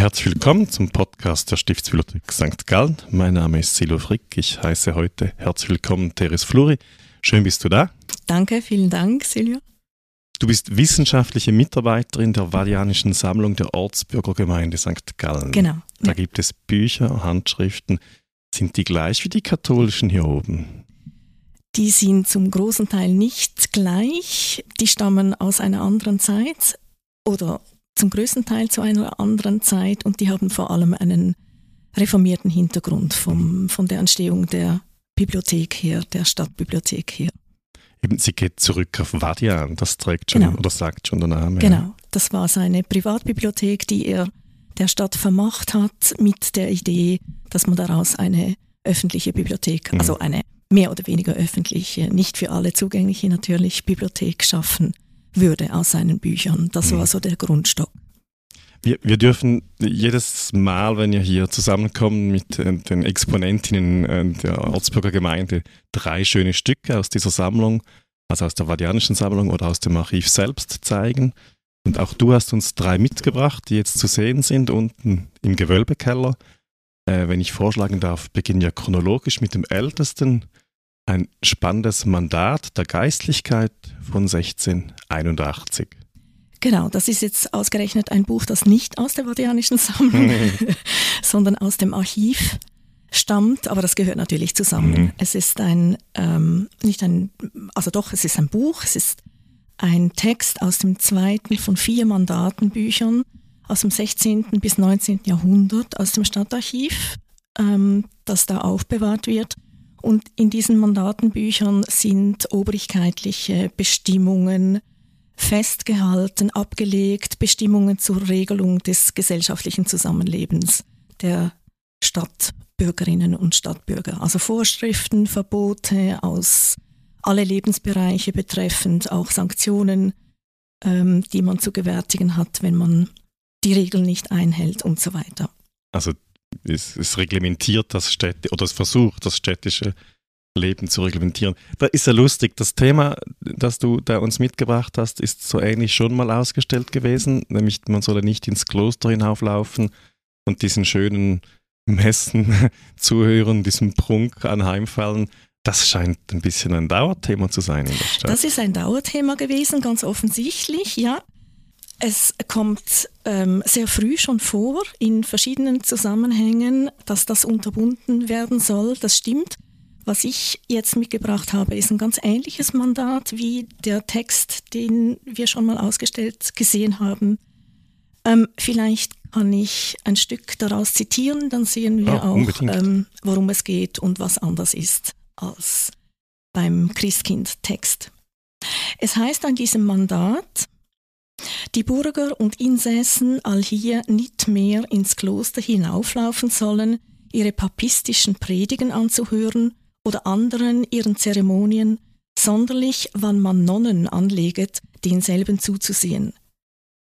Herzlich willkommen zum Podcast der Stiftsbibliothek St. Gallen. Mein Name ist Silo Frick. Ich heiße heute herzlich willkommen Teres Fluri. Schön bist du da. Danke, vielen Dank, Silvia. Du bist wissenschaftliche Mitarbeiterin der Valianischen Sammlung der Ortsbürgergemeinde St. Gallen. Genau. Da ja. gibt es Bücher, Handschriften. Sind die gleich wie die katholischen hier oben? Die sind zum großen Teil nicht gleich. Die stammen aus einer anderen Zeit oder zum größten Teil zu einer anderen Zeit und die haben vor allem einen reformierten Hintergrund vom, von der Entstehung der Bibliothek her, der Stadtbibliothek her. Eben, sie geht zurück auf Vadian, das trägt schon Genau. oder sagt schon der Name. Genau, das war seine Privatbibliothek, die er der Stadt vermacht hat, mit der Idee, dass man daraus eine öffentliche Bibliothek, Mhm. also eine mehr oder weniger öffentliche, nicht für alle zugängliche natürlich, Bibliothek schaffen würde aus seinen Büchern. Das Mhm. war so der Grundstock. Wir, wir dürfen jedes Mal, wenn wir hier zusammenkommen mit äh, den Exponentinnen äh, der Ortsbürger Gemeinde, drei schöne Stücke aus dieser Sammlung, also aus der Vadianischen Sammlung oder aus dem Archiv selbst zeigen. Und auch du hast uns drei mitgebracht, die jetzt zu sehen sind unten im Gewölbekeller. Äh, wenn ich vorschlagen darf, beginnen wir chronologisch mit dem ältesten. Ein spannendes Mandat der Geistlichkeit von 1681. Genau, das ist jetzt ausgerechnet ein Buch, das nicht aus der Vatikanischen Sammlung, sondern aus dem Archiv stammt, aber das gehört natürlich zusammen. Mhm. Es ist ein, ähm, nicht ein, also doch, es ist ein Buch, es ist ein Text aus dem zweiten von vier Mandatenbüchern aus dem 16. bis 19. Jahrhundert aus dem Stadtarchiv, ähm, das da aufbewahrt wird. Und in diesen Mandatenbüchern sind obrigkeitliche Bestimmungen festgehalten, abgelegt, Bestimmungen zur Regelung des gesellschaftlichen Zusammenlebens der Stadtbürgerinnen und Stadtbürger. Also Vorschriften, Verbote aus alle Lebensbereiche betreffend, auch Sanktionen, ähm, die man zu gewärtigen hat, wenn man die Regeln nicht einhält und so weiter. Also es, es reglementiert das Städte oder es versucht das städtische Leben zu reglementieren. Da ist ja lustig, das Thema, das du da uns mitgebracht hast, ist so ähnlich schon mal ausgestellt gewesen, nämlich man solle nicht ins Kloster hinauflaufen und diesen schönen Messen zuhören, diesem Prunk anheimfallen. Das scheint ein bisschen ein Dauerthema zu sein in der Stadt. Das ist ein Dauerthema gewesen, ganz offensichtlich, ja. Es kommt ähm, sehr früh schon vor in verschiedenen Zusammenhängen, dass das unterbunden werden soll. Das stimmt. Was ich jetzt mitgebracht habe, ist ein ganz ähnliches Mandat wie der Text, den wir schon mal ausgestellt gesehen haben. Ähm, vielleicht kann ich ein Stück daraus zitieren, dann sehen wir Ja, auch, ähm, worum es geht und was anders ist als beim Christkind-Text. Es heißt an diesem Mandat, die Bürger und Insassen allhier nicht mehr ins Kloster hinauflaufen sollen, ihre papistischen Predigen anzuhören oder anderen ihren Zeremonien, sonderlich wann man Nonnen anleget, denselben zuzusehen.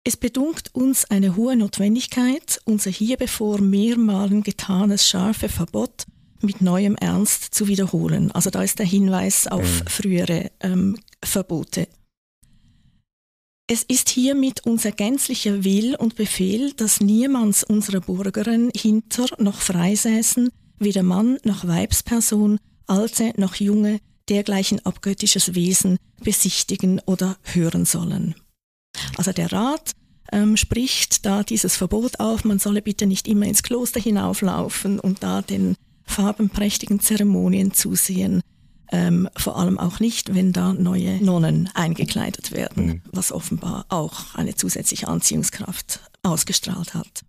Es bedunkt uns eine hohe Notwendigkeit, unser hierbevor mehrmalen getanes scharfe Verbot mit neuem Ernst zu wiederholen. Also da ist der Hinweis auf Mhm. frühere ähm, Verbote. Es ist hiermit unser gänzlicher Will und Befehl, dass niemands unserer Bürgeren hinter noch freisäßen, weder Mann noch Weibsperson, Alte noch Junge, dergleichen abgöttisches Wesen besichtigen oder hören sollen. Also der Rat ähm, spricht da dieses Verbot auf, man solle bitte nicht immer ins Kloster hinauflaufen und da den farbenprächtigen Zeremonien zusehen. Ähm, vor allem auch nicht, wenn da neue Nonnen eingekleidet werden, Mhm. was offenbar auch eine zusätzliche Anziehungskraft ausgestrahlt hat.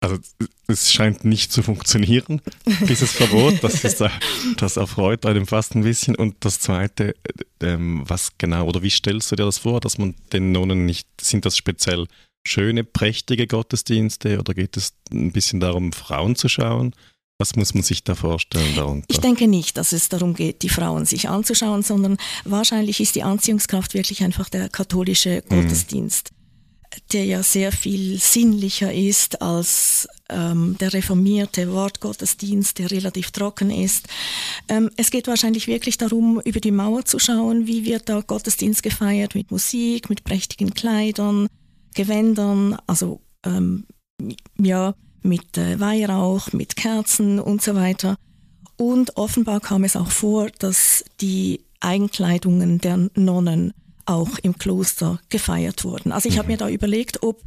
Also es scheint nicht zu funktionieren, dieses Verbot. Das, ist, äh, das erfreut einem fast ein bisschen. Und das Zweite, äh, ähm, was genau, oder wie stellst du dir das vor, dass man den Nonnen nicht, sind das speziell schöne, prächtige Gottesdienste oder geht es ein bisschen darum, Frauen zu schauen? Was muss man sich da vorstellen darunter? Ich denke nicht, dass es darum geht, die Frauen sich anzuschauen, sondern wahrscheinlich ist die Anziehungskraft wirklich einfach der katholische Mhm. Gottesdienst, der ja sehr viel sinnlicher ist als ähm, der reformierte Wortgottesdienst, der relativ trocken ist. Ähm, es geht wahrscheinlich wirklich darum, über die Mauer zu schauen, wie wird da Gottesdienst gefeiert, mit Musik, mit prächtigen Kleidern, Gewändern, also ähm, ja, mit äh, Weihrauch, mit Kerzen und so weiter. Und offenbar kam es auch vor, dass die Eigenkleidungen der Nonnen auch im Kloster gefeiert wurden. Also ich habe mir da überlegt, ob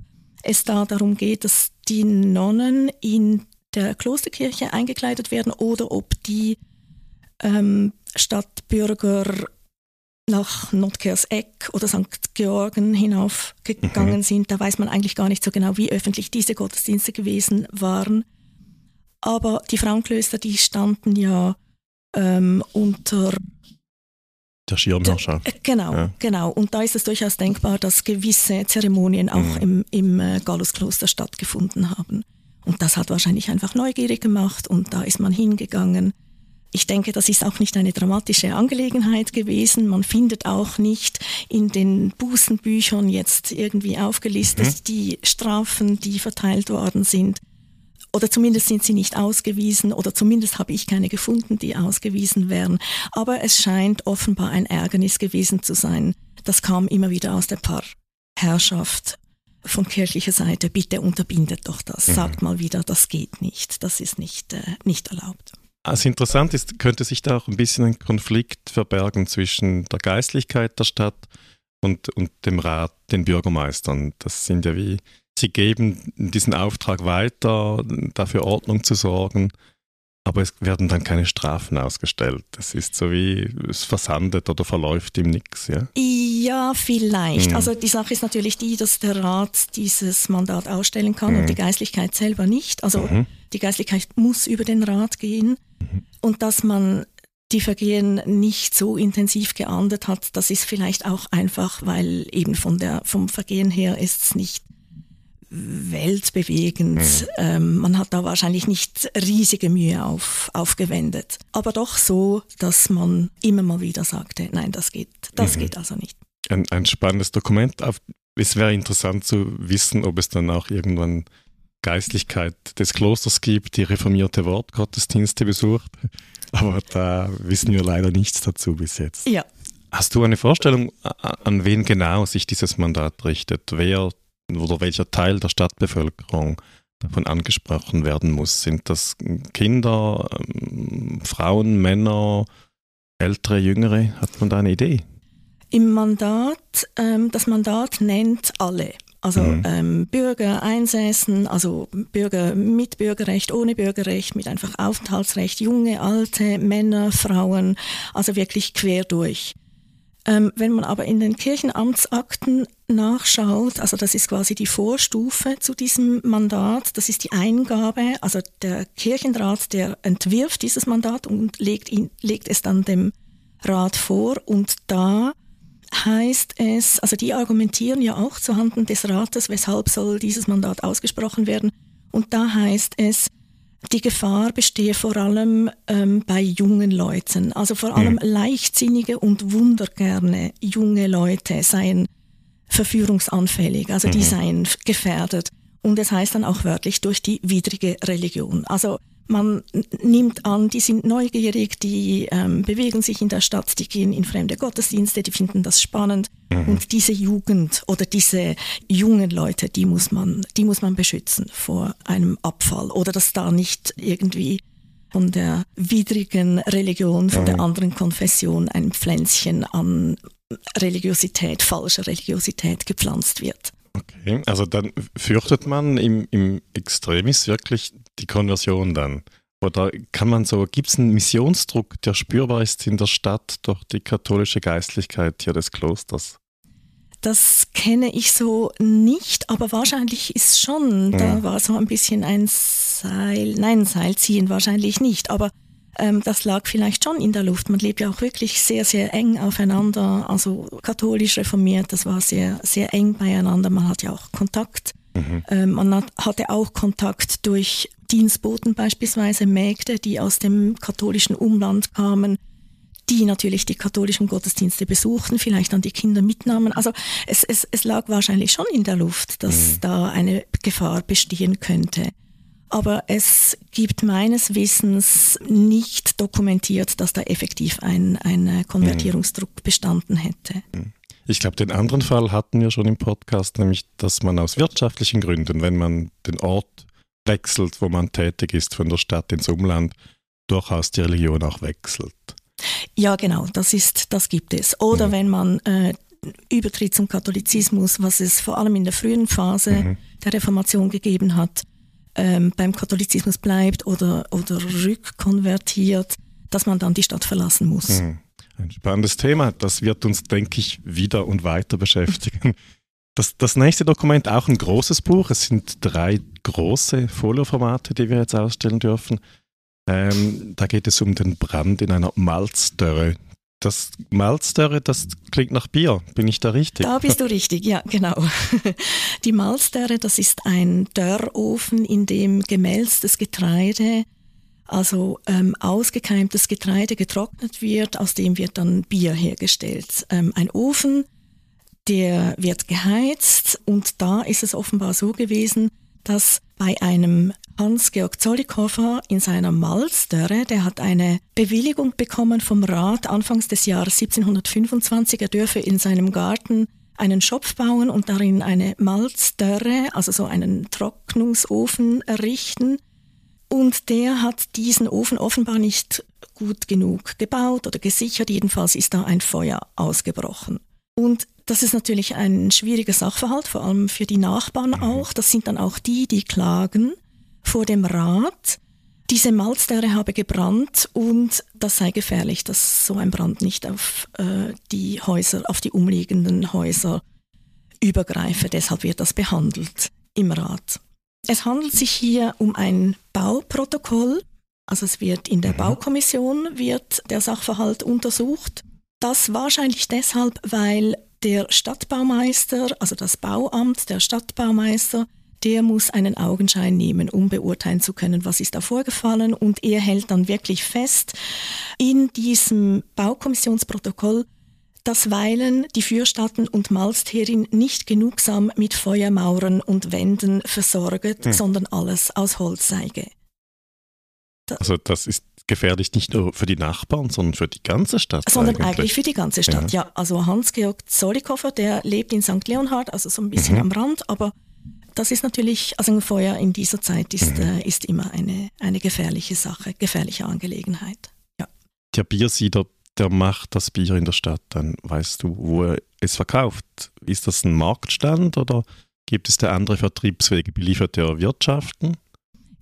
es da darum geht, dass die Nonnen in der Klosterkirche eingekleidet werden oder ob die ähm, Stadtbürger nach Notkerseck oder St. Georgen hinaufgegangen mhm. sind. Da weiß man eigentlich gar nicht so genau, wie öffentlich diese Gottesdienste gewesen waren. Aber die Frauenklöster, die standen ja ähm, unter der Schirmherrschaft. Äh, genau, ja. genau. Und da ist es durchaus denkbar, dass gewisse Zeremonien auch mhm. im, im äh, Galluskloster stattgefunden haben. Und das hat wahrscheinlich einfach neugierig gemacht und da ist man hingegangen. Ich denke, das ist auch nicht eine dramatische Angelegenheit gewesen. Man findet auch nicht in den Bußenbüchern jetzt irgendwie aufgelistet mhm. die Strafen, die verteilt worden sind oder zumindest sind sie nicht ausgewiesen oder zumindest habe ich keine gefunden, die ausgewiesen wären. Aber es scheint offenbar ein Ärgernis gewesen zu sein. Das kam immer wieder aus der Pfarrherrschaft von kirchlicher Seite. Bitte unterbindet doch das. Mhm. Sagt mal wieder, das geht nicht. Das ist nicht, äh, nicht erlaubt. Also interessant ist, könnte sich da auch ein bisschen ein Konflikt verbergen zwischen der Geistlichkeit der Stadt und, und dem Rat, den Bürgermeistern. Das sind ja wie Sie geben diesen Auftrag weiter, dafür Ordnung zu sorgen, aber es werden dann keine Strafen ausgestellt. Das ist so wie es versandet oder verläuft ihm nichts. Ja? ja, vielleicht. Mhm. Also die Sache ist natürlich die, dass der Rat dieses Mandat ausstellen kann mhm. und die Geistlichkeit selber nicht. Also mhm. die Geistlichkeit muss über den Rat gehen mhm. und dass man die Vergehen nicht so intensiv geahndet hat, das ist vielleicht auch einfach, weil eben von der, vom Vergehen her ist es nicht weltbewegend. Mhm. Ähm, man hat da wahrscheinlich nicht riesige Mühe auf, aufgewendet. Aber doch so, dass man immer mal wieder sagte, nein, das geht, das mhm. geht also nicht. Ein, ein spannendes Dokument. Es wäre interessant zu wissen, ob es dann auch irgendwann Geistlichkeit des Klosters gibt, die reformierte Wortgottesdienste besucht. Aber da wissen wir leider nichts dazu bis jetzt. Ja. Hast du eine Vorstellung, an wen genau sich dieses Mandat richtet? Wer oder welcher Teil der Stadtbevölkerung davon angesprochen werden muss. Sind das Kinder, ähm, Frauen, Männer, ältere, jüngere? Hat man da eine Idee? Im Mandat, ähm, das Mandat nennt alle. Also mhm. ähm, Bürger, Einsässen, also Bürger mit Bürgerrecht, ohne Bürgerrecht, mit einfach Aufenthaltsrecht, junge, alte, Männer, Frauen, also wirklich quer durch. Ähm, wenn man aber in den Kirchenamtsakten nachschaut, also das ist quasi die Vorstufe zu diesem Mandat, das ist die Eingabe, also der Kirchenrat, der entwirft dieses Mandat und legt, ihn, legt es dann dem Rat vor. Und da heißt es, also die argumentieren ja auch zuhanden des Rates, weshalb soll dieses Mandat ausgesprochen werden. Und da heißt es, die Gefahr bestehe vor allem ähm, bei jungen Leuten. Also vor allem mhm. leichtsinnige und wundergerne junge Leute seien verführungsanfällig, also die mhm. seien gefährdet. Und es heißt dann auch wörtlich durch die widrige Religion. Also man nimmt an, die sind neugierig, die ähm, bewegen sich in der Stadt, die gehen in fremde Gottesdienste, die finden das spannend. Mhm. Und diese Jugend oder diese jungen Leute, die muss man, die muss man beschützen vor einem Abfall oder dass da nicht irgendwie von der widrigen Religion, von mhm. der anderen Konfession ein Pflänzchen an Religiosität, falscher Religiosität gepflanzt wird. Okay, also dann fürchtet man im, im Extremis wirklich die Konversion dann? Oder kann man so, gibt es einen Missionsdruck, der spürbar ist in der Stadt durch die katholische Geistlichkeit hier des Klosters? Das kenne ich so nicht, aber wahrscheinlich ist schon, ja. da war so ein bisschen ein Seil, nein, Seilziehen wahrscheinlich nicht, aber ähm, das lag vielleicht schon in der Luft. Man lebt ja auch wirklich sehr, sehr eng aufeinander, also katholisch reformiert, das war sehr, sehr eng beieinander. Man hat ja auch Kontakt. Mhm. Ähm, man hat, hatte auch Kontakt durch Dienstboten beispielsweise, Mägde, die aus dem katholischen Umland kamen, die natürlich die katholischen Gottesdienste besuchten, vielleicht dann die Kinder mitnahmen. Also es, es, es lag wahrscheinlich schon in der Luft, dass mhm. da eine Gefahr bestehen könnte aber es gibt meines Wissens nicht dokumentiert, dass da effektiv ein, ein Konvertierungsdruck bestanden hätte. Mhm. Ich glaube, den anderen Fall hatten wir schon im Podcast, nämlich, dass man aus wirtschaftlichen Gründen, wenn man den Ort wechselt, wo man tätig ist, von der Stadt ins Umland, durchaus die Religion auch wechselt. Ja, genau, das ist, das gibt es. Oder mhm. wenn man äh, Übertritt zum Katholizismus, was es vor allem in der frühen Phase mhm. der Reformation gegeben hat, ähm, beim Katholizismus bleibt oder, oder rückkonvertiert, dass man dann die Stadt verlassen muss. Mhm. Ein spannendes Thema. Das wird uns, denke ich, wieder und weiter beschäftigen. Das, das nächste Dokument, auch ein großes Buch. Es sind drei große Folioformate, die wir jetzt ausstellen dürfen. Ähm, da geht es um den Brand in einer Malzdörre. Das Malzdörre, das klingt nach Bier. Bin ich da richtig? Da bist du richtig, ja, genau. Die Malzdörre, das ist ein Dörrofen, in dem gemälztes Getreide, also ähm, ausgekeimtes Getreide getrocknet wird, aus dem wird dann Bier hergestellt. Ähm, ein Ofen, der wird geheizt und da ist es offenbar so gewesen, dass bei einem Hans-Georg Zollikofer in seiner Malzdörre, der hat eine Bewilligung bekommen vom Rat anfangs des Jahres 1725, er dürfe in seinem Garten einen Schopf bauen und darin eine Malzdörre, also so einen Trocknungsofen errichten. Und der hat diesen Ofen offenbar nicht gut genug gebaut oder gesichert. Jedenfalls ist da ein Feuer ausgebrochen. Und das ist natürlich ein schwieriger Sachverhalt, vor allem für die Nachbarn mhm. auch. Das sind dann auch die, die klagen vor dem Rat. Diese Malzdörre habe gebrannt und das sei gefährlich, dass so ein Brand nicht auf äh, die Häuser, auf die umliegenden Häuser übergreife. Deshalb wird das behandelt im Rat. Es handelt sich hier um ein Bauprotokoll. Also es wird in der mhm. Baukommission wird der Sachverhalt untersucht. Das wahrscheinlich deshalb, weil der Stadtbaumeister, also das Bauamt, der Stadtbaumeister, der muss einen Augenschein nehmen, um beurteilen zu können, was ist da vorgefallen. Und er hält dann wirklich fest in diesem Baukommissionsprotokoll, dass Weilen die Fürstatten und Malsterin nicht genugsam mit Feuermauern und Wänden versorgt, hm. sondern alles aus Holz sei. Also das ist gefährlich nicht nur für die Nachbarn, sondern für die ganze Stadt. Sondern eigentlich, eigentlich für die ganze Stadt, ja. ja. Also Hans-Georg Zollikofer, der lebt in St. Leonhard, also so ein bisschen mhm. am Rand, aber das ist natürlich, also ein Feuer in dieser Zeit ist, mhm. äh, ist immer eine, eine gefährliche Sache, gefährliche Angelegenheit. Ja. Der Biersieder, der macht das Bier in der Stadt, dann weißt du, wo er es verkauft. Ist das ein Marktstand oder gibt es da andere Vertriebswege? Beliefert er Wirtschaften?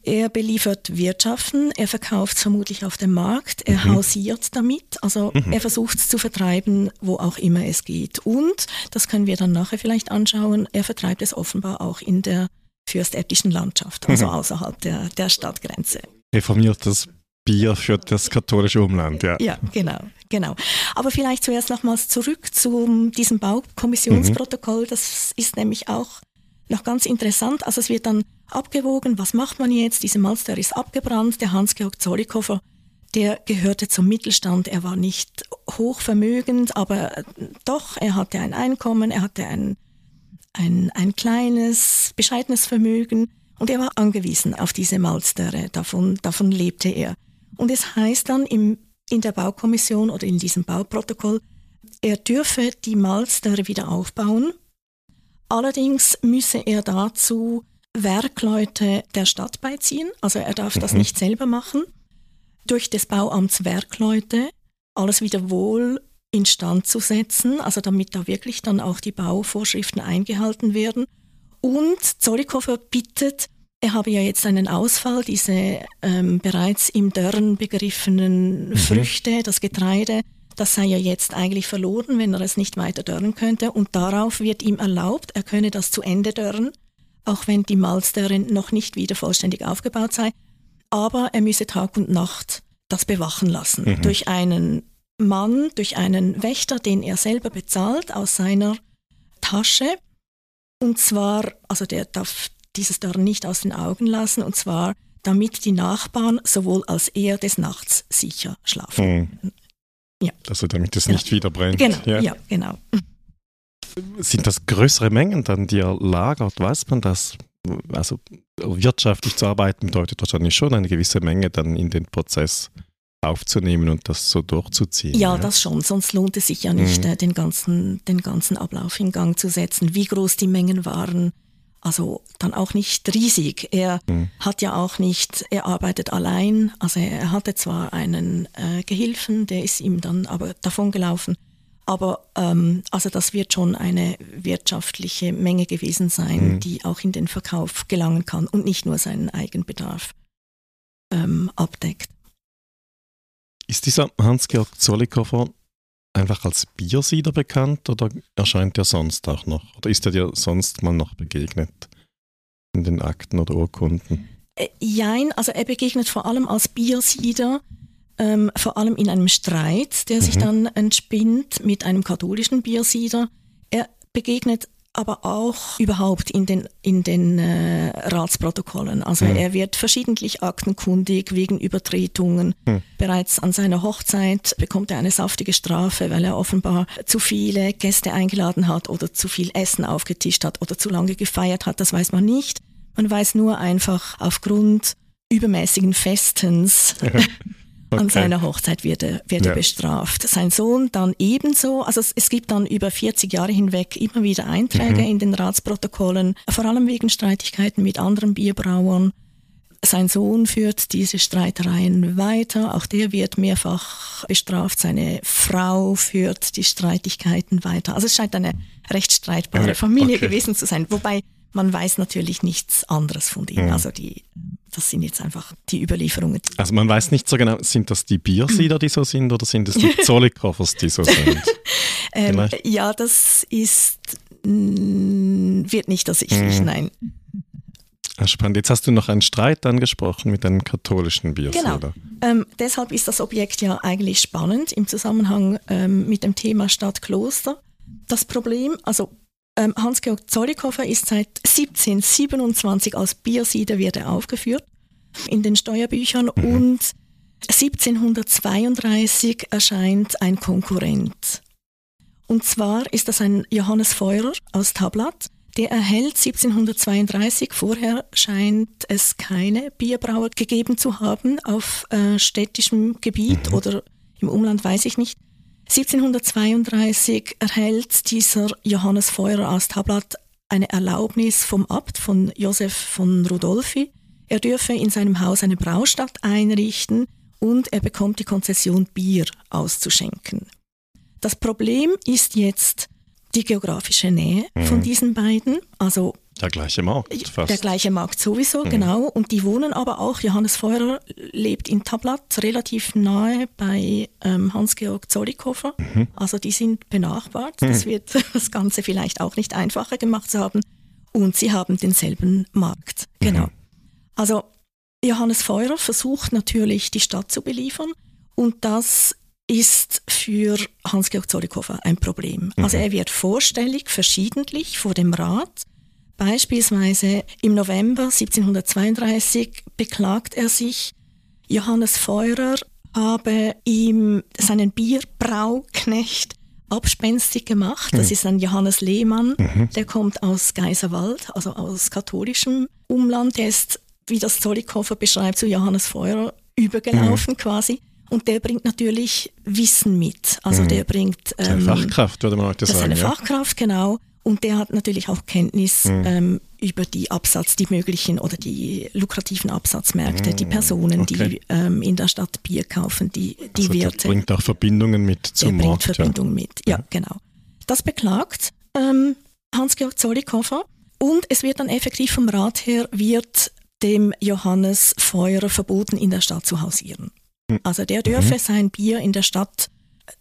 Er beliefert Wirtschaften, er verkauft vermutlich auf dem Markt, er mhm. hausiert damit, also mhm. er versucht es zu vertreiben, wo auch immer es geht. Und, das können wir dann nachher vielleicht anschauen, er vertreibt es offenbar auch in der fürstäbtischen Landschaft, also mhm. außerhalb der, der Stadtgrenze. Reformiertes Bier für das katholische Umland, ja. Ja, genau, genau. Aber vielleicht zuerst nochmals zurück zu diesem Baukommissionsprotokoll. Mhm. Das ist nämlich auch noch ganz interessant. Also es wird dann abgewogen, was macht man jetzt? Diese Malster ist abgebrannt. Der Hans-Georg Zollikofer, der gehörte zum Mittelstand. Er war nicht hochvermögend, aber äh, doch, er hatte ein Einkommen, er hatte ein, ein, ein kleines, bescheidenes Vermögen und er war angewiesen auf diese Malstere. Davon, davon lebte er. Und es heißt dann im, in der Baukommission oder in diesem Bauprotokoll, er dürfe die Malstere wieder aufbauen. Allerdings müsse er dazu Werkleute der Stadt beiziehen, also er darf mhm. das nicht selber machen, durch des Bauamts Werkleute alles wieder wohl instand zu setzen, also damit da wirklich dann auch die Bauvorschriften eingehalten werden. Und Zollikofer bittet, er habe ja jetzt einen Ausfall, diese ähm, bereits im Dörren begriffenen mhm. Früchte, das Getreide, das sei ja jetzt eigentlich verloren, wenn er es nicht weiter dörren könnte. Und darauf wird ihm erlaubt, er könne das zu Ende dörren auch wenn die Malz darin noch nicht wieder vollständig aufgebaut sei. Aber er müsse Tag und Nacht das bewachen lassen mhm. durch einen Mann, durch einen Wächter, den er selber bezahlt aus seiner Tasche. Und zwar, also der darf dieses Dörren nicht aus den Augen lassen, und zwar damit die Nachbarn sowohl als er des Nachts sicher schlafen. Mhm. Ja. Also damit es genau. nicht wieder brennt. Genau, ja, ja genau. Sind das größere Mengen dann, die er lagert? Weiß man das? Also wirtschaftlich zu arbeiten bedeutet wahrscheinlich schon eine gewisse Menge dann in den Prozess aufzunehmen und das so durchzuziehen. Ja, ja, das schon. Sonst lohnt es sich ja nicht, mhm. Äh, den, ganzen, den ganzen Ablauf in Gang zu setzen. Wie groß die Mengen waren, also dann auch nicht riesig. Er mhm. hat ja auch nicht, er arbeitet allein. Also er hatte zwar einen äh, Gehilfen, der ist ihm dann aber davongelaufen. Aber ähm, also das wird schon eine wirtschaftliche Menge gewesen sein, mhm. die auch in den Verkauf gelangen kann und nicht nur seinen Eigenbedarf ähm, abdeckt. Ist dieser Hans-Georg Zollikofer einfach als Biersieder bekannt oder erscheint er sonst auch noch? Oder ist er dir sonst mal noch begegnet in den Akten oder Urkunden? Äh, jein, also er begegnet vor allem als Biersieder, ähm, vor allem in einem Streit, der sich mhm. dann entspinnt mit einem katholischen Biersieder. Er begegnet aber auch überhaupt in den, in den äh, Ratsprotokollen. Also mhm. er wird verschiedentlich aktenkundig wegen Übertretungen. Mhm. Bereits an seiner Hochzeit bekommt er eine saftige Strafe, weil er offenbar zu viele Gäste eingeladen hat oder zu viel Essen aufgetischt hat oder zu lange gefeiert hat. Das weiß man nicht. Man weiß nur einfach aufgrund übermäßigen Festens Okay. An seiner Hochzeit wird er, wird er bestraft. Sein Sohn dann ebenso. Also es, es, gibt dann über 40 Jahre hinweg immer wieder Einträge mhm. in den Ratsprotokollen, vor allem wegen Streitigkeiten mit anderen Bierbrauern. Sein Sohn führt diese Streitereien weiter, auch der wird mehrfach bestraft. Seine Frau führt die Streitigkeiten weiter. Also es scheint eine recht streitbare Familie okay. gewesen zu sein. Wobei man weiß natürlich nichts anderes von denen. Mhm. Also die das sind jetzt einfach die Überlieferungen. Also man weiß nicht so genau, sind das die Biersieder, die so sind, oder sind es die Zollikoffers, die so sind? ähm, ja, das ist, mm, wird nicht ersichtlich, mhm. nein. Ah, spannend. Jetzt hast du noch einen Streit angesprochen mit einem katholischen Biersieder. Genau. Ähm, deshalb ist das Objekt ja eigentlich spannend im Zusammenhang ähm, mit dem Thema Stadt-Kloster. Das Problem, also Hans-Georg Zollikofer ist seit 1727 als Biersieder wird er aufgeführt in den Steuerbüchern mhm. und 1732 erscheint ein Konkurrent. Und zwar ist das ein Johannes Feurer aus Tablat. Der erhält 1732, vorher scheint es keine Bierbrauer gegeben zu haben auf äh, städtischem Gebiet mhm. oder im Umland, weiß ich nicht. 1732 erhält dieser Johannes Feurer aus Tablat eine Erlaubnis vom Abt von Josef von Rudolfi. Er dürfe in seinem Haus eine Braustadt einrichten und er bekommt die Konzession, Bier auszuschenken. Das Problem ist jetzt die geografische Nähe mhm. von diesen beiden. Also der gleiche Markt fast. Der gleiche Markt sowieso, mhm. genau. Und die wohnen aber auch, Johannes Feurer lebt in Tablat, relativ nahe bei ähm, Hans-Georg Zollikofer. Mhm. Also die sind benachbart. Mhm. Das wird das Ganze vielleicht auch nicht einfacher gemacht zu haben. Und sie haben denselben Markt, genau. Mhm. Also Johannes Feurer versucht natürlich, die Stadt zu beliefern. Und das ist für Hans-Georg Zollikofer ein Problem. Also mhm. er wird vorstellig, verschiedentlich vor dem Rat Beispielsweise im November 1732 beklagt er sich, Johannes Feurer habe ihm seinen Bierbrauknecht abspenstig gemacht. Das mhm. ist ein Johannes Lehmann, mhm. der kommt aus Geiserwald, also aus katholischem Umland. Der ist, wie das Zollikofer beschreibt, zu Johannes Feurer übergelaufen mhm. quasi. Und der bringt natürlich Wissen mit. Also mhm. der bringt... Ähm, seine Fachkraft, würde man heute sagen. Seine ja. Fachkraft, genau. Und der hat natürlich auch Kenntnis mhm. ähm, über die Absatz, die möglichen oder die lukrativen Absatzmärkte, mhm. die Personen, okay. die ähm, in der Stadt Bier kaufen, die, die also Werte. bringt auch Verbindungen mit zum der Markt. Bringt Verbindungen ja. mit, ja, ja, genau. Das beklagt ähm, Hans-Georg Zollikofer und es wird dann effektiv vom Rat her, wird dem Johannes Feurer verboten, in der Stadt zu hausieren. Mhm. Also der dürfe mhm. sein Bier in der Stadt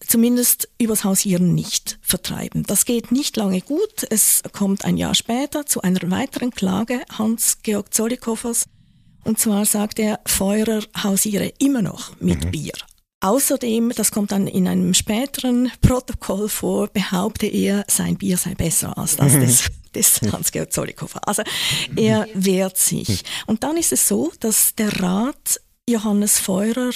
zumindest übers Hausieren nicht vertreiben. Das geht nicht lange gut. Es kommt ein Jahr später zu einer weiteren Klage Hans-Georg Zollikoffers. Und zwar sagt er, Feurer hausiere immer noch mit mhm. Bier. Außerdem, das kommt dann in einem späteren Protokoll vor, behaupte er, sein Bier sei besser als das des, des Hans-Georg Zollikofer. Also er wehrt sich. Und dann ist es so, dass der Rat Johannes Feurer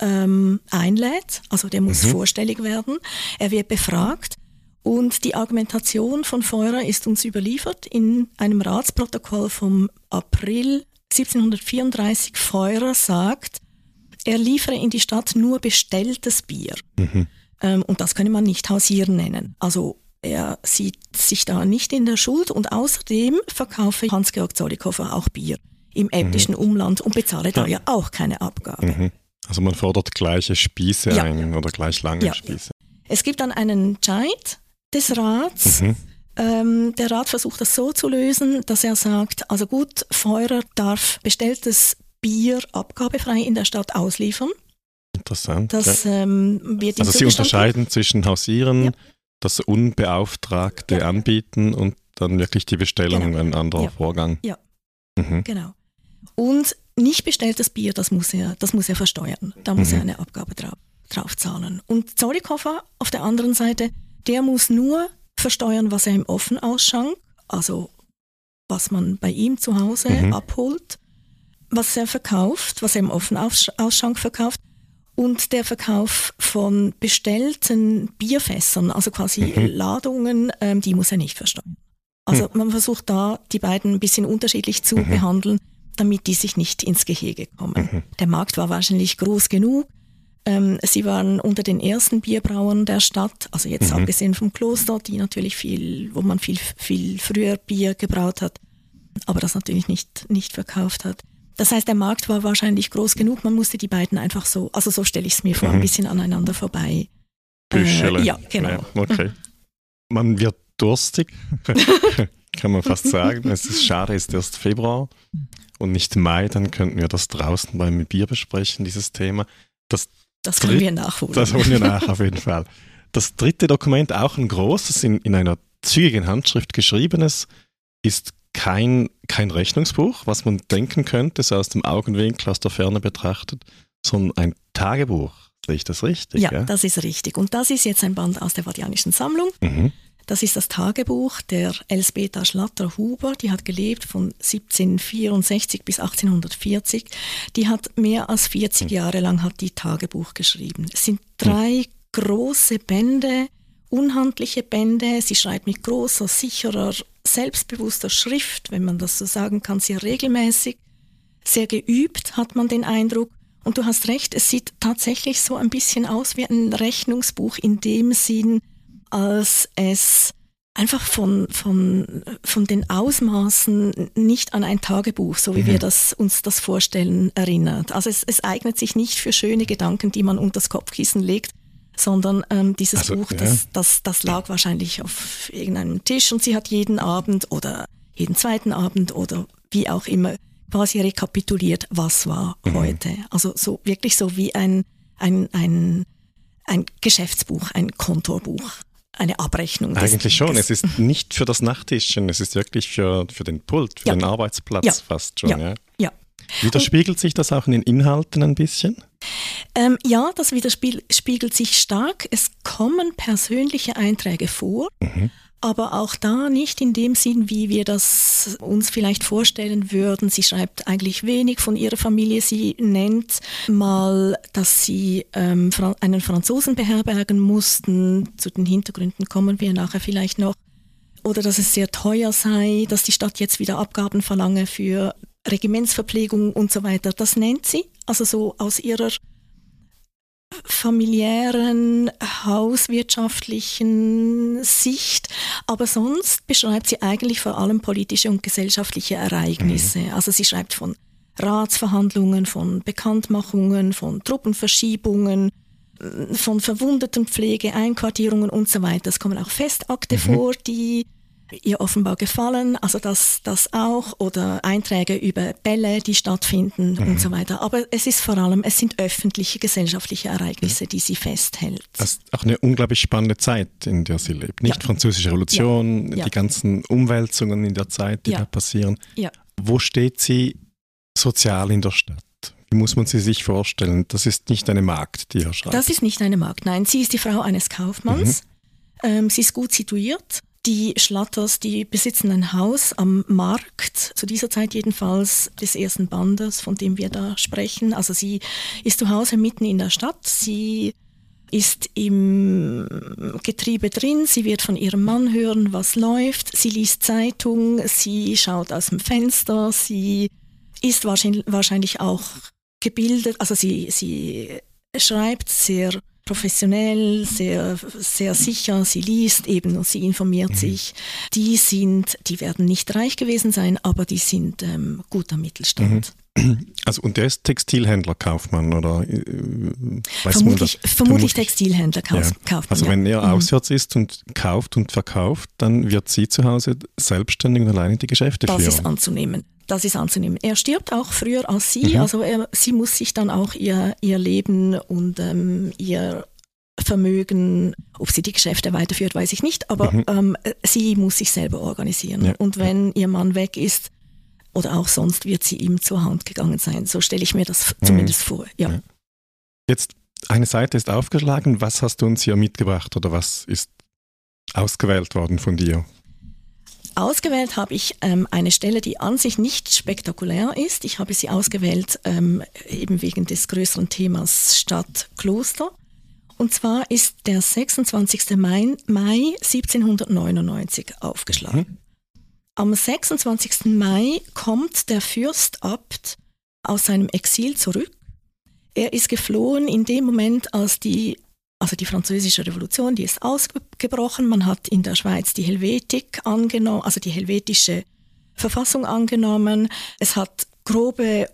ähm, einlädt, also der muss mhm. vorstellig werden. Er wird befragt und die Argumentation von Feurer ist uns überliefert in einem Ratsprotokoll vom April 1734. Feurer sagt, er liefere in die Stadt nur bestelltes Bier. Mhm. Ähm, und das könne man nicht hausieren nennen. Also er sieht sich da nicht in der Schuld und außerdem verkaufe Hans-Georg Zollikofer auch Bier im äbtischen mhm. Umland und bezahle da ja auch keine Abgabe. Mhm. Also man fordert gleiche Spieße ja. ein oder gleich lange ja. Spieße. Es gibt dann einen Entscheid des Rats. Mhm. Ähm, der Rat versucht das so zu lösen, dass er sagt, also gut, Feurer darf bestelltes Bier abgabefrei in der Stadt ausliefern. Interessant. Das, ja. ähm, wird also Sie unterscheiden zwischen Hausieren, ja. das unbeauftragte. Anbieten und dann wirklich die Bestellung, genau. ein anderer Vorgang. Ja, mhm. genau. Und nicht bestelltes Bier, das muss er, das muss er versteuern. Da muss mhm. er eine Abgabe drauf, drauf zahlen. Und Zollikofer auf der anderen Seite, der muss nur versteuern, was er im Offenausschank, also was man bei ihm zu Hause mhm. abholt, was er verkauft, was er im Offenausschank verkauft und der Verkauf von bestellten Bierfässern, also quasi mhm. Ladungen, ähm, die muss er nicht versteuern. Also mhm. man versucht da die beiden ein bisschen unterschiedlich zu mhm. behandeln damit die sich nicht ins Gehege kommen. Mhm. Der Markt war wahrscheinlich groß genug. Ähm, sie waren unter den ersten Bierbrauern der Stadt, also jetzt mhm. abgesehen vom Kloster, die natürlich viel, wo man viel, viel früher Bier gebraut hat, aber das natürlich nicht, nicht verkauft hat. Das heißt, der Markt war wahrscheinlich groß genug, man musste die beiden einfach so, also so stelle ich es mir vor, mhm. ein bisschen aneinander vorbei. Büschele. Äh, ja, genau. Ja, okay. Man wird durstig, kann man fast sagen. Es ist schade, es ist erst Februar und nicht Mai, dann könnten wir das draußen beim Bier besprechen, dieses Thema. Das, das können wir nachholen. Das holen wir nach, auf jeden Fall. Das dritte Dokument, auch ein großes, in, in einer zügigen Handschrift geschriebenes, ist kein, kein Rechnungsbuch, was man denken könnte, so aus dem Augenwinkel, aus der Ferne betrachtet, sondern ein Tagebuch. Sehe ich das richtig? Ja, ja, das ist richtig. Und das ist jetzt ein Band aus der Vadianischen Sammlung. Mhm. Das ist das Tagebuch der Elsbeta Schlatter-Huber. Die hat gelebt von 1764 bis 1840. Die hat mehr als 40 hm. Jahre lang hat die Tagebuch geschrieben. Es sind drei hm. große Bände, unhandliche Bände. Sie schreibt mit großer, sicherer, selbstbewusster Schrift, wenn man das so sagen kann, sehr regelmäßig. Sehr geübt hat man den Eindruck. Und du hast recht, es sieht tatsächlich so ein bisschen aus wie ein Rechnungsbuch in dem Sinn, als es einfach von, von, von den Ausmaßen nicht an ein Tagebuch, so wie mhm. wir das, uns das vorstellen, erinnert. Also es, es eignet sich nicht für schöne Gedanken, die man unter das Kopfkissen legt, sondern ähm, dieses also, Buch, ja. das, das, das lag wahrscheinlich auf irgendeinem Tisch und sie hat jeden Abend oder jeden zweiten Abend oder wie auch immer quasi rekapituliert, was war mhm. heute. Also so wirklich so wie ein, ein, ein, ein Geschäftsbuch, ein Kontorbuch eine Abrechnung. Eigentlich schon. Es ist nicht für das Nachttischchen, es ist wirklich für, für den Pult, für ja. den Arbeitsplatz ja. fast schon. Ja. ja. Widerspiegelt sich das auch in den Inhalten ein bisschen? Ähm, ja, das widerspiegelt sich stark. Es kommen persönliche Einträge vor. Mhm aber auch da nicht in dem Sinn, wie wir das uns vielleicht vorstellen würden. Sie schreibt eigentlich wenig von ihrer Familie. Sie nennt mal, dass sie ähm, einen Franzosen beherbergen mussten. Zu den Hintergründen kommen wir nachher vielleicht noch. Oder dass es sehr teuer sei, dass die Stadt jetzt wieder Abgaben verlange für Regimentsverpflegung und so weiter. Das nennt sie, also so aus ihrer familiären, hauswirtschaftlichen Sicht, aber sonst beschreibt sie eigentlich vor allem politische und gesellschaftliche Ereignisse. Mhm. Also sie schreibt von Ratsverhandlungen, von Bekanntmachungen, von Truppenverschiebungen, von Verwundetenpflege, Einquartierungen und so weiter. Es kommen auch Festakte mhm. vor, die ihr offenbar gefallen, also das, das auch, oder Einträge über Bälle, die stattfinden mhm. und so weiter. Aber es ist vor allem, es sind öffentliche, gesellschaftliche Ereignisse, die sie festhält. Das ist auch eine unglaublich spannende Zeit, in der sie lebt. Nicht ja. französische Revolution, ja. die ganzen Umwälzungen in der Zeit, die ja. da passieren. Wo steht sie sozial in der Stadt? Wie muss man sie sich vorstellen? Das ist nicht eine Magd, die er schreibt. Das ist nicht eine Magd, nein. Sie ist die Frau eines Kaufmanns. Mhm. Ähm, sie ist gut situiert. Die Schlatters, die besitzen ein Haus am Markt, zu dieser Zeit jedenfalls des ersten Bandes, von dem wir da sprechen. Also sie ist zu Hause mitten in der Stadt. Sie ist im Getriebe drin, sie wird von ihrem Mann hören, was läuft, sie liest Zeitung, sie schaut aus dem Fenster, sie ist wahrscheinlich auch gebildet, also sie, sie schreibt sehr professionell, sehr, sehr sicher, sie liest eben und sie informiert mhm. sich. Die sind, die werden nicht reich gewesen sein, aber die sind ähm, guter Mittelstand. Also und der ist Textilhändler Kaufmann oder äh, vermutlich, vermutlich, vermutlich Textilhändler Kauf, ja. Kaufmann. Also wenn er mhm. auswärts ist und kauft und verkauft, dann wird sie zu Hause selbstständig und alleine die Geschäfte das führen. Das ist anzunehmen. Das ist anzunehmen. Er stirbt auch früher als sie, mhm. also er, sie muss sich dann auch ihr, ihr Leben und ähm, ihr Vermögen, ob sie die Geschäfte weiterführt, weiß ich nicht, aber mhm. ähm, sie muss sich selber organisieren. Ja. Und wenn ihr Mann weg ist, oder auch sonst wird sie ihm zur Hand gegangen sein. So stelle ich mir das mhm. zumindest vor. Ja. ja. Jetzt, eine Seite ist aufgeschlagen. Was hast du uns hier mitgebracht oder was ist ausgewählt worden von dir? Ausgewählt habe ich ähm, eine Stelle, die an sich nicht spektakulär ist. Ich habe sie ausgewählt ähm, eben wegen des größeren Themas Stadt-Kloster. Und zwar ist der 26. Mai, Mai 1799 aufgeschlagen. Mhm. Am 26. Mai kommt der Fürstabt aus seinem Exil zurück. Er ist geflohen in dem Moment, als die also die französische Revolution, die ist ausgebrochen. Man hat in der Schweiz die Helvetik angenommen, also die helvetische Verfassung angenommen. Es hat grobe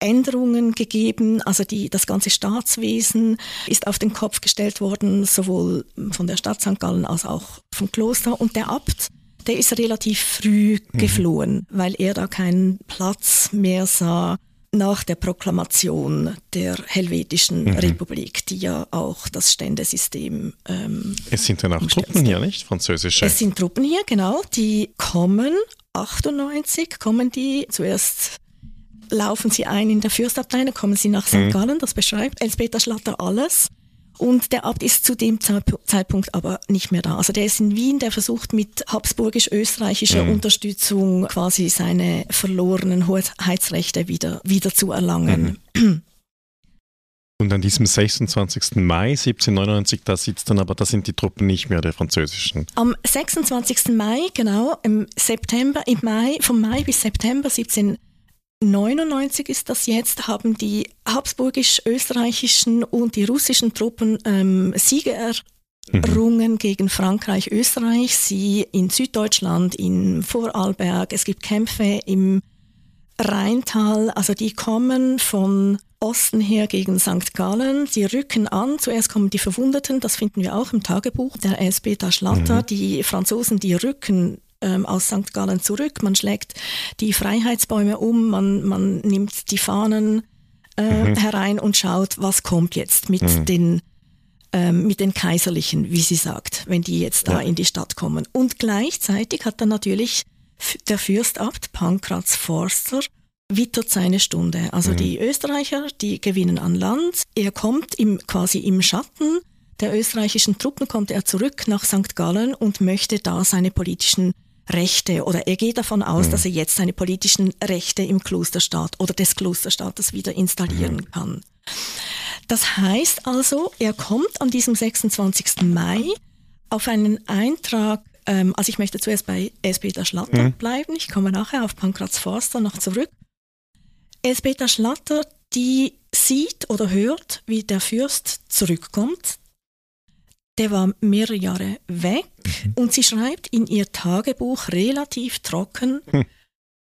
Änderungen gegeben, also die, das ganze Staatswesen ist auf den Kopf gestellt worden, sowohl von der Stadt St. Gallen als auch vom Kloster. Und der Abt, der ist relativ früh mhm. geflohen, weil er da keinen Platz mehr sah nach der Proklamation der Helvetischen mhm. Republik, die ja auch das Ständesystem. Ähm, es sind dann auch Truppen hier, nicht? Französische. Es sind Truppen hier, genau. Die kommen, 98 kommen die. Zuerst laufen sie ein in der Fürstabteilung, kommen sie nach St. Mhm. Gallen, das beschreibt Elspeter Schlatter alles. Und der Abt ist zu dem Zeitpunkt aber nicht mehr da. Also der ist in Wien, der versucht mit habsburgisch-österreichischer mhm. Unterstützung quasi seine verlorenen Hoheitsrechte wieder, wieder zu erlangen. Mhm. Und an diesem 26. Mai 1799, da sitzt dann aber, da sind die Truppen nicht mehr der französischen. Am 26. Mai, genau, im September, im Mai, vom Mai bis September 1799 99 ist das jetzt, haben die habsburgisch-österreichischen und die russischen Truppen ähm, Siege errungen mhm. gegen Frankreich, Österreich. Sie in Süddeutschland, in Vorarlberg. Es gibt Kämpfe im Rheintal. Also die kommen von Osten her gegen St. Gallen. Die rücken an. Zuerst kommen die Verwundeten, das finden wir auch im Tagebuch der Elsbeta Schlatter. Mhm. Die Franzosen, die rücken ähm, aus St. Gallen zurück. Man schlägt die Freiheitsbäume um, man, man nimmt die Fahnen äh, mhm. herein und schaut, was kommt jetzt mit mhm. den ähm, mit den Kaiserlichen, wie sie sagt, wenn die jetzt da ja. in die Stadt kommen. Und gleichzeitig hat dann natürlich der Fürstabt Pankraz Forster wittert seine Stunde. Also mhm. die Österreicher, die gewinnen an Land. Er kommt im, quasi im Schatten der österreichischen Truppen, kommt er zurück nach St. Gallen und möchte da seine politischen Rechte oder er geht davon aus, mhm. dass er jetzt seine politischen Rechte im Klosterstaat oder des Klosterstaates wieder installieren mhm. kann. Das heißt also, er kommt an diesem 26. Mai auf einen Eintrag, ähm, also ich möchte zuerst bei Elspeter Schlatter mhm. bleiben, ich komme nachher auf Pankraz Forster noch zurück. Elspeter Schlatter, die sieht oder hört, wie der Fürst zurückkommt, der war mehrere Jahre weg mhm. und sie schreibt in ihr Tagebuch relativ trocken, hm.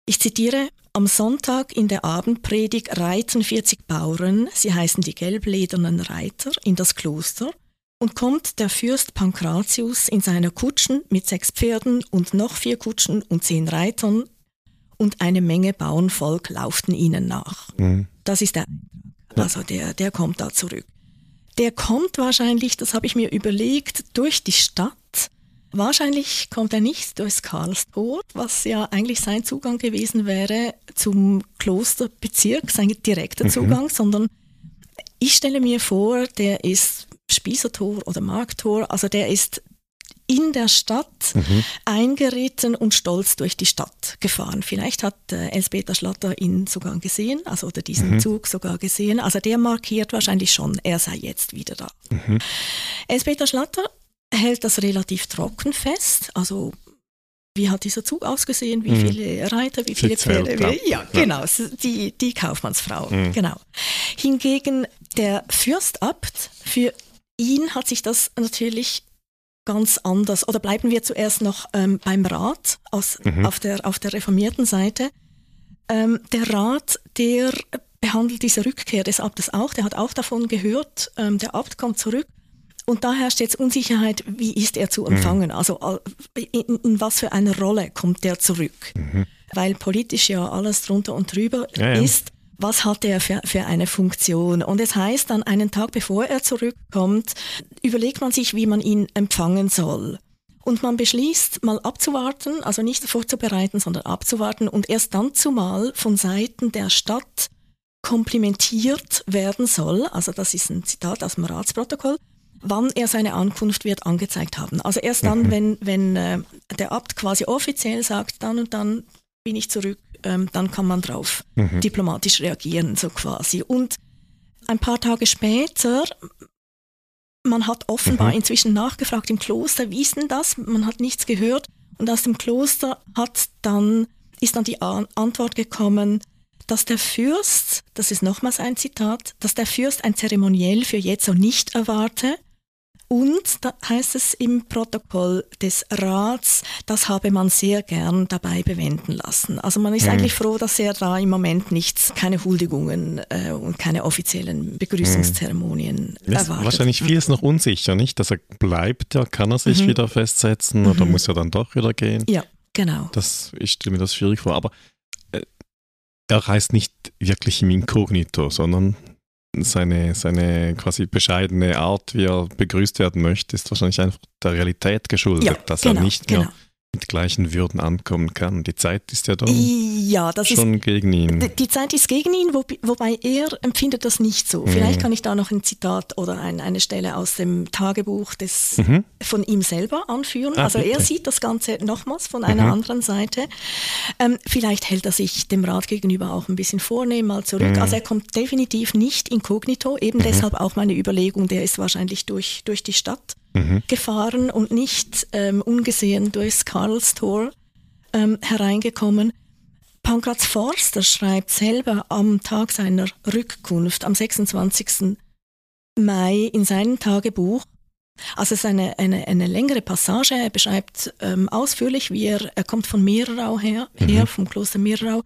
ich zitiere, am Sonntag in der Abendpredigt reiten 40 Bauern, sie heißen die gelbledernen Reiter, in das Kloster und kommt der Fürst Pankratius in seiner Kutschen mit sechs Pferden und noch vier Kutschen und zehn Reitern und eine Menge Bauernvolk lauften ihnen nach. Mhm. Das ist der Eintrag. Also der, der kommt da zurück. Der kommt wahrscheinlich, das habe ich mir überlegt, durch die Stadt. Wahrscheinlich kommt er nicht durchs Karlstor, was ja eigentlich sein Zugang gewesen wäre zum Klosterbezirk, sein direkter mhm. Zugang, sondern ich stelle mir vor, der ist Spießertor oder Markttor, also der ist in der Stadt mhm. eingeritten und stolz durch die Stadt gefahren. Vielleicht hat äh, Elspeter Schlatter ihn sogar gesehen, also oder diesen mhm. Zug sogar gesehen. Also der markiert wahrscheinlich schon, er sei jetzt wieder da. Mhm. Elspeter Schlatter hält das relativ trocken fest, also wie hat dieser Zug ausgesehen, wie mhm. viele Reiter, wie viele Pferde. Wie, ja, genau, die, die Kaufmannsfrau. Mhm. Genau. Hingegen der Fürstabt, für ihn hat sich das natürlich ganz anders. Oder bleiben wir zuerst noch ähm, beim Rat aus, mhm. auf, der, auf der reformierten Seite. Ähm, der Rat, der behandelt diese Rückkehr des Abtes auch, der hat auch davon gehört, ähm, der Abt kommt zurück und da herrscht jetzt Unsicherheit, wie ist er zu mhm. empfangen? Mhm. Also in, in, was für eine Rolle kommt der zurück? Mhm. Weil politisch ja alles drunter und drüber ja, ja. ist. Was hat er für, für eine Funktion? Und es heißt dann, einen Tag bevor er zurückkommt, überlegt man sich, wie man ihn empfangen soll. Und man beschließt, mal abzuwarten, also nicht vorzubereiten, sondern abzuwarten und erst dann zumal von Seiten der Stadt komplimentiert werden soll, also das ist ein Zitat aus dem Ratsprotokoll, wann er seine Ankunft wird angezeigt haben. Also erst dann, mhm. wenn, wenn äh, der Abt quasi offiziell sagt, dann und dann bin ich zurück, ähm, dann kann man drauf mhm. diplomatisch reagieren, so quasi. Und ein paar Tage später, man hat offenbar mhm. inzwischen nachgefragt im Kloster, wie ist denn das? Man hat nichts gehört. Und aus dem Kloster hat dann, ist dann die Antwort gekommen, dass der Fürst, das ist nochmals ein Zitat, dass der Fürst ein Zeremoniell für Jetzo nicht erwarte, und da heißt es im Protokoll des Rats, das habe man sehr gern dabei bewenden lassen. Also man ist mhm. eigentlich froh, dass er da im Moment nichts, keine Huldigungen äh, und keine offiziellen Begrüßungszeremonien mhm. erwartet. Wahrscheinlich vieles noch unsicher, nicht? Dass er bleibt, ja, kann er sich mhm. wieder festsetzen mhm. oder muss er dann doch wieder gehen? Ja, genau. Das, ich stelle mir das schwierig vor. Aber äh, er reist nicht wirklich im Inkognito, sondern seine, seine quasi bescheidene Art, wie er begrüßt werden möchte, ist wahrscheinlich einfach der Realität geschuldet, ja, dass genau, er nicht mehr genau mit gleichen Würden ankommen kann. Die Zeit ist ja dann ja, schon ist, gegen ihn. Die Zeit ist gegen ihn, wo, wobei er empfindet das nicht so. Mhm. Vielleicht kann ich da noch ein Zitat oder ein, eine Stelle aus dem Tagebuch des, mhm. von ihm selber anführen. Ah, also bitte. er sieht das Ganze nochmals von einer mhm. anderen Seite. Ähm, vielleicht hält er sich dem Rat gegenüber auch ein bisschen vornehm mal zurück. Mhm. Also er kommt definitiv nicht inkognito, eben mhm. deshalb auch meine Überlegung, der ist wahrscheinlich durch, durch die Stadt mhm. gefahren und nicht ähm, ungesehen durchs Karlstor ähm, hereingekommen. Pankratz Forster schreibt selber am Tag seiner Rückkunft, am 26. Mai in seinem Tagebuch, also es ist eine, eine, eine längere Passage, er beschreibt ähm, ausführlich, wie er, er kommt von Meerau her, mhm. her vom Kloster Meerau,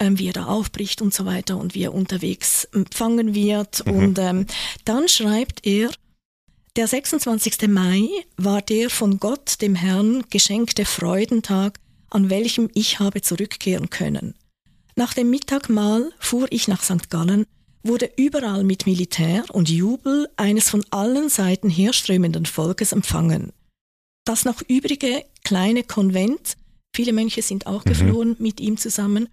ähm, wie er da aufbricht und so weiter und wie er unterwegs empfangen wird. Mhm. Und ähm, dann schreibt er, der 26. Mai war der von Gott, dem Herrn, geschenkte Freudentag, an welchem ich habe zurückkehren können. Nach dem Mittagmahl fuhr ich nach St. Gallen, wurde überall mit Militär und Jubel eines von allen Seiten herströmenden Volkes empfangen. Das noch übrige kleine Konvent, viele Mönche sind auch mhm. geflohen mit ihm zusammen,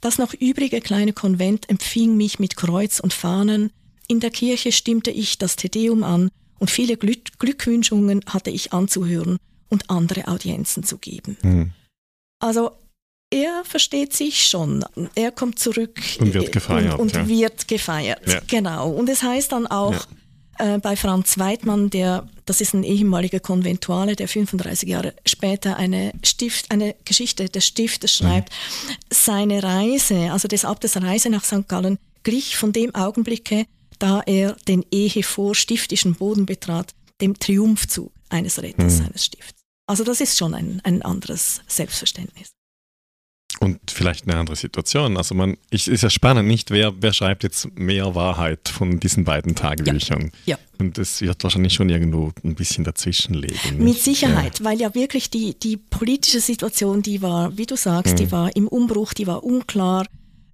das noch übrige kleine Konvent empfing mich mit Kreuz und Fahnen, in der Kirche stimmte ich das Tedeum an und viele Glück Glückwünschungen hatte ich anzuhören und andere Audienzen zu geben. Mhm. Also er versteht sich schon. Er kommt zurück und wird gefeiert. Und, und ja. wird gefeiert. Ja. Genau. Und es heißt dann auch ja. äh, bei Franz Weidmann, der, das ist ein ehemaliger Konventuale, der 35 Jahre später eine, Stift, eine Geschichte des Stiftes mhm. schreibt, seine Reise, also des Abtes Reise nach St. Gallen, glich von dem Augenblicke, da er den ehevorstiftischen Boden betrat, dem Triumphzug eines Retters mhm. seines Stifts. Also das ist schon ein, ein anderes Selbstverständnis. Und vielleicht eine andere Situation. Also man, ich, ist ja spannend, nicht wer, wer schreibt jetzt mehr Wahrheit von diesen beiden Tagebüchern. Ja. ja. Und es wird wahrscheinlich schon irgendwo ein bisschen dazwischen liegen. Mit Sicherheit, ja. weil ja wirklich die, die politische Situation, die war, wie du sagst, mhm. die war im Umbruch, die war unklar.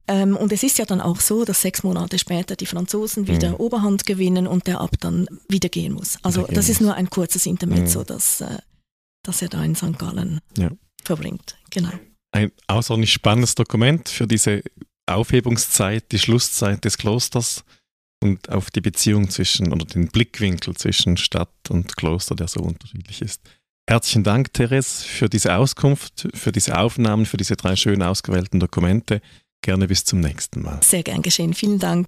Ähm, und es ist ja dann auch so, dass sechs Monate später die Franzosen wieder mhm. Oberhand gewinnen und der Abt dann wieder gehen muss. Also gehen das ist nur ein kurzes Intermezzo, mhm. dass, äh, dass er da in St. Gallen ja. verbringt. Genau. Ein außerordentlich spannendes Dokument für diese Aufhebungszeit, die Schlusszeit des Klosters und auf die Beziehung zwischen oder den Blickwinkel zwischen Stadt und Kloster, der so unterschiedlich ist. Herzlichen Dank, Therese, für diese Auskunft, für diese Aufnahmen, für diese drei schön ausgewählten Dokumente. Gerne bis zum nächsten Mal. Sehr gern geschehen. Vielen Dank.